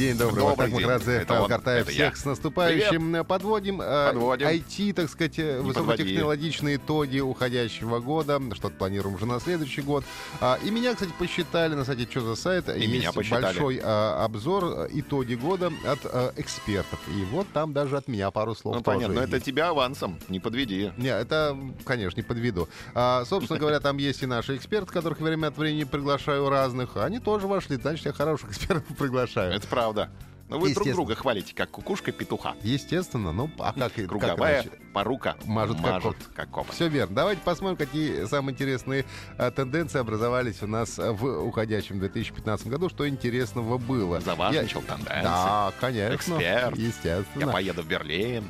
День добрый. Добрый день. Махрадзе, Это он, Картаев. это Всех я. с наступающим. Подводим, э, Подводим. IT, так сказать, э, высокотехнологичные итоги уходящего года. Что-то планируем уже на следующий год. А, И меня, кстати, посчитали на сайте «Что за сайт?» И Есть меня посчитали. большой а, обзор э, итоги года от э, экспертов. И вот там даже от меня пару слов Ну, понятно, но это тебя авансом, не подведи. Не, это, конечно, не подведу. А, собственно говоря, там есть и наши эксперты, которых время от времени приглашаю разных. Они тоже вошли, значит, я хороших экспертов приглашаю. Это правда. Но вы друг друга хвалите, как кукушка петуха. Естественно, ну а как и- как Круговая иначе? Порука Мажут кот. как копоть. Все верно. Давайте посмотрим, какие самые интересные а, тенденции образовались у нас а, в уходящем 2015 году, что интересного было. Заважничал Я- тенденции. Да, конечно. Эксперт. Я Естественно. поеду в Берлин,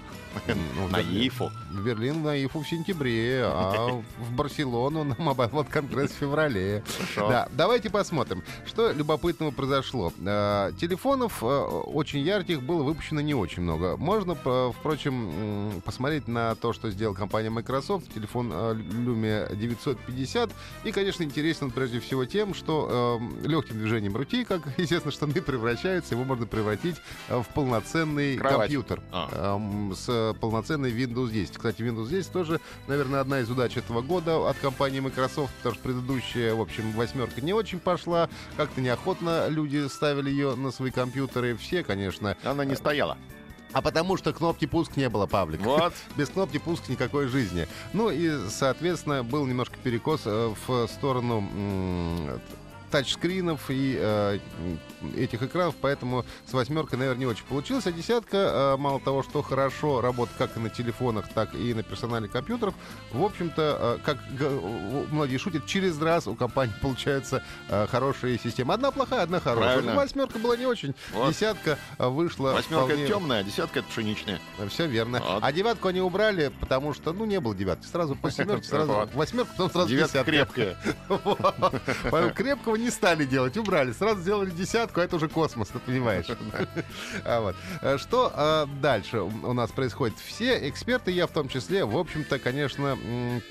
Ну, на. Ифу. В Берлин на ИФУ в сентябре, а в Барселону на Mobile Конгресс в феврале. Хорошо. Да, давайте посмотрим, что любопытного произошло. Э, Телефонов э, очень ярких было выпущено не очень много. Можно, впрочем, посмотреть на то, что сделала компания Microsoft. Телефон э, Lumia 950. И, конечно, интересен он прежде всего тем, что легким движением руки, как, естественно, штаны превращаются, его можно превратить э, в полноценный Кровать. компьютер А. эм, с полноценной Windows 10. Кстати, Windows 10 тоже, наверное, одна из удач этого года от компании Microsoft, потому что предыдущая, в общем, восьмерка не очень пошла. Как-то неохотно люди ставили ее на свои компьютеры. Все, конечно. Она не стояла. А потому что кнопки пуск не было, Павлик. Вот. Без кнопки пуск никакой жизни. Ну и, соответственно, был немножко перекос э, в сторону тачскринов и э, этих экранов, поэтому с восьмеркой, наверное, не очень получилось. А десятка, э, мало того, что хорошо работает как и на телефонах, так и на персональных компьютерах, в общем-то, э, как многие шутят, через раз у компании получаются э, хорошие системы. Одна плохая, одна хорошая. Правильно. Ну, восьмерка была не очень. Вот. Десятка вышла Восьмерка вполне... это темная, а десятка это пшеничная. Все верно. Вот. А девятку они убрали, потому что, ну, не было девятки. Сразу после семерки, сразу Вот. восьмерка, потом сразу десятка. крепкая. Крепкого не стали делать, убрали. Сразу сделали десятку, а это уже космос, ты понимаешь. А вот. Э, Что а, дальше у нас происходит? Все эксперты, я в том числе, в общем-то, конечно,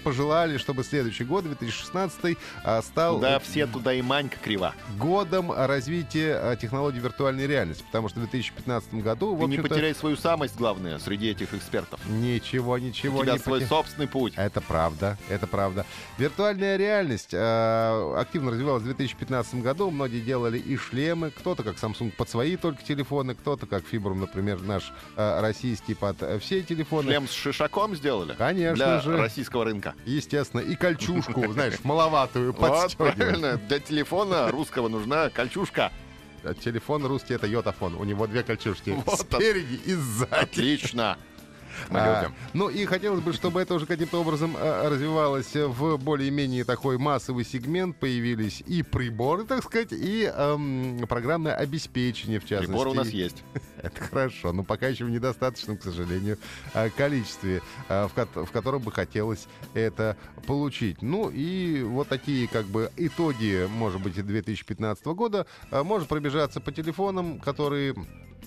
пожелали, чтобы следующий год, 2016, а, стал Да, все туда и манька крива. годом развития технологий виртуальной реальности. Потому что в 2015 году, в Ты не потеряй свою самость, главное, среди этих экспертов. ничего, ничего У тебя не свой собственный путь. Это правда, это правда. Виртуальная реальность э, активно развивалась в 2015 году. Многие делали и шлемы. Кто-то, как Samsung, под свои только телефоны. Кто-то, как Фибрум, например, наш э, российский, под э, все телефоны. Шлем с шишаком сделали? Конечно Для же. российского рынка. Естественно. И кольчушку, знаешь, маловатую Вот, правильно. Для телефона русского нужна кольчушка. А Телефон русский — это йотафон. У него две. Вот он. Спереди и сзади. Отлично. А, ну и хотелось бы, чтобы это уже каким-то образом а, развивалось в более-менее такой массовый сегмент. Появились и приборы, так сказать, и эм, программное обеспечение, в частности. Прибор у нас есть. Это хорошо, но пока еще в недостаточном, к сожалению, а, количестве, а, в, ко- в котором бы хотелось это получить. Ну и вот такие как бы итоги, может быть, 2015 года. Можно пробежаться по телефонам, которые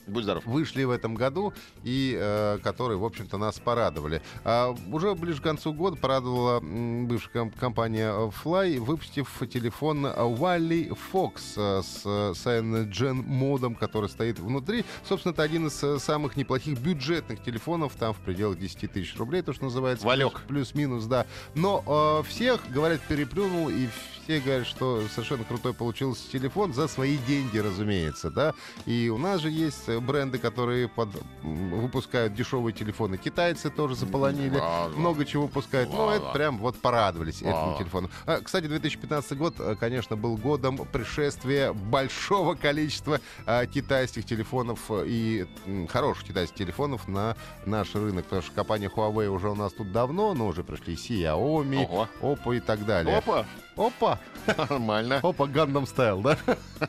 Будь здоров. вышли в этом году и э, которые, в общем-то, нас порадовали. А уже ближе к концу года порадовала бывшая ком- компания э, Fly, выпустив телефон э, Wally Fox э, с э, CyanoGen модом, который стоит внутри. Собственно, это один из э, самых неплохих бюджетных телефонов, там в пределах 10 тысяч рублей, то, что называется. Валек. Плюс-минус, да. Но э, всех, говорят, переплюнул, и все говорят, что совершенно крутой получился телефон за свои деньги, разумеется, да. И у нас же есть э, бренды, которые под- выпускают дешевые телефоны. Китайцы тоже заполонили. Ладно. Много чего выпускают. Ну, это Ладно. прям вот порадовались этому Ладно. телефону. А, кстати, 2015 год, э, конечно, был годом пришествия большого количества а, китайских телефонов э, и м, хороших китайских телефонов на наш рынок. Потому что компания Huawei уже у нас тут давно, но уже пришли Xiaomi, Ого. Oppo и так далее. Опа, Опа! нормально. Опа, Гандам стайл, да?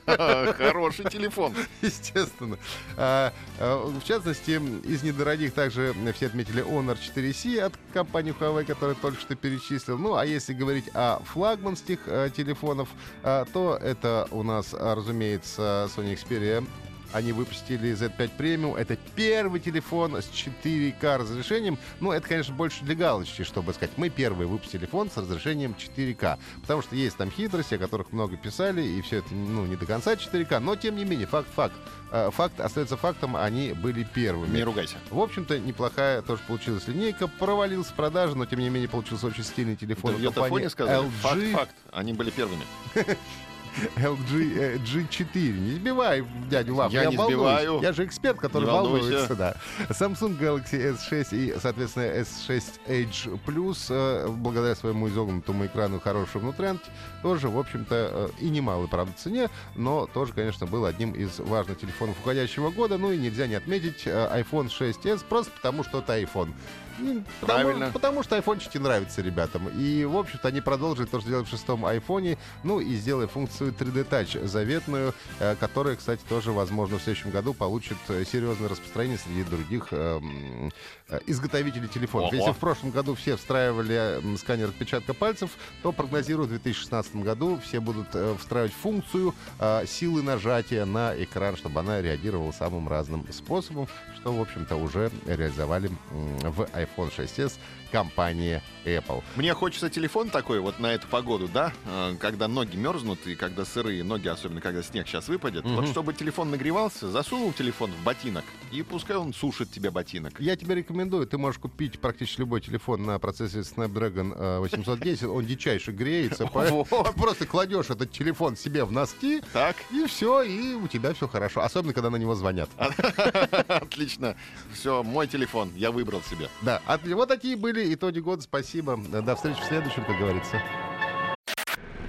Хороший телефон. Естественно. А, а, в частности, из недорогих также все отметили Honor 4C от компании Huawei, который только что перечислил. Ну, а если говорить о флагманских а, телефонов, а, то это у нас, а, разумеется, Sony Xperia они выпустили Z5 Premium. Это первый телефон с 4К разрешением. Ну, это, конечно, больше для галочки, чтобы сказать. Мы первые выпустили телефон с разрешением 4К. Потому что есть там хитрости, о которых много писали, и все это, ну, не до конца 4К. Но, тем не менее, факт-факт. Э, факт остается фактом, они были первыми. Не ругайся. В общем-то, неплохая тоже получилась линейка. Провалилась продажа, но, тем не менее, получился очень стильный телефон. Ты в компании сказали. LG. Факт, факт. Они были первыми. LG э, G4. Не сбивай дядю Лав. Я не волнуюсь. сбиваю. Я же эксперт, который волнуется. Да. Samsung Galaxy S6 и, соответственно, S6 Edge Plus, э, благодаря своему изогнутому экрану хорошему внутрянке, тоже, в общем-то, э, и немалой, правда, цене, но тоже, конечно, был одним из важных телефонов уходящего года. Ну и нельзя не отметить э, iPhone 6s, просто потому что это iPhone. Ну, Потому, Правильно. потому что айфончики нравятся ребятам. И, в общем-то, они продолжили то, что делали в шестом айфоне, ну и сделали функцию 3D Touch заветную, э, которая, кстати, тоже, возможно, в следующем году получит э, серьезное распространение среди других эм, э, изготовителей телефонов. Ого. Если в прошлом году все встраивали м, сканер отпечатка пальцев, то прогнозирую, в 2016 году все будут встраивать функцию э, силы нажатия на экран, чтобы она реагировала самым разным способом, что, в общем-то, уже реализовали в iPhone 6s компания Apple. Мне хочется телефон такой вот на эту погоду, да, э, когда ноги мерзнут и когда сырые ноги, особенно когда снег сейчас выпадет. Мгм. Вот чтобы телефон нагревался, засунул телефон в ботинок и пускай он сушит тебе ботинок. Я тебе рекомендую, ты можешь купить практически любой телефон на процессе Snapdragon э, 810, он дичайше греется, просто кладешь этот телефон себе в носки, Так, и все, и у тебя все хорошо. Особенно, когда на него звонят. отлично. Все, мой телефон, я выбрал себе. Да, от- вот такие были итоги года. Спасибо. До встречи в следующем, как говорится.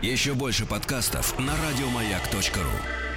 Еще больше подкастов на радиомаяк.ру.